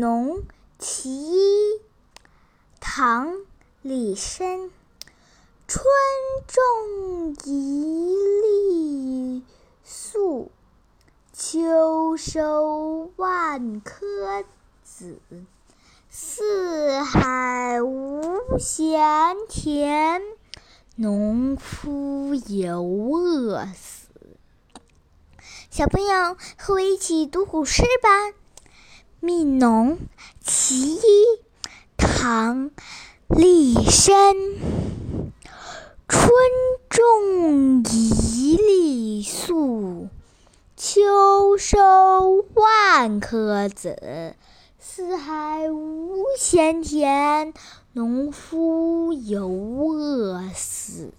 农其一，唐·李绅。春种一粒粟，秋收万颗子。四海无闲田，农夫犹饿死。小朋友，和我一起读古诗吧。《悯农》其一，唐·李绅。春种一粒粟，秋收万颗子。四海无闲田，农夫犹饿死。